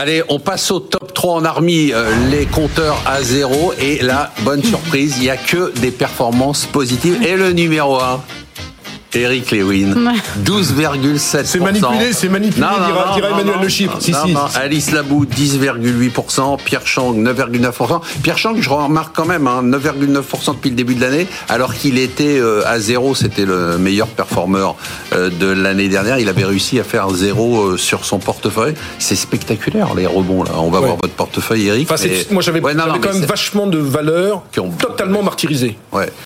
Allez, on passe au top 3. On a remis euh, les compteurs à zéro. Et là, bonne surprise, il n'y a que des performances positives. Et le numéro 1 Eric Lewin, 12,7%. C'est manipulé, c'est manipulé, dira, dira Emmanuel Le Chypre. Si, si, Alice Labou, 10,8%. Pierre Chang, 9,9%. Pierre Chang, je remarque quand même, hein, 9,9% depuis le début de l'année, alors qu'il était euh, à zéro, c'était le meilleur performeur euh, de l'année dernière. Il avait réussi à faire zéro euh, sur son portefeuille. C'est spectaculaire, les rebonds, là. On va voir votre portefeuille, Eric. Enfin, Moi, j'avais quand même vachement de valeurs qui ont totalement martyrisées. Ouais.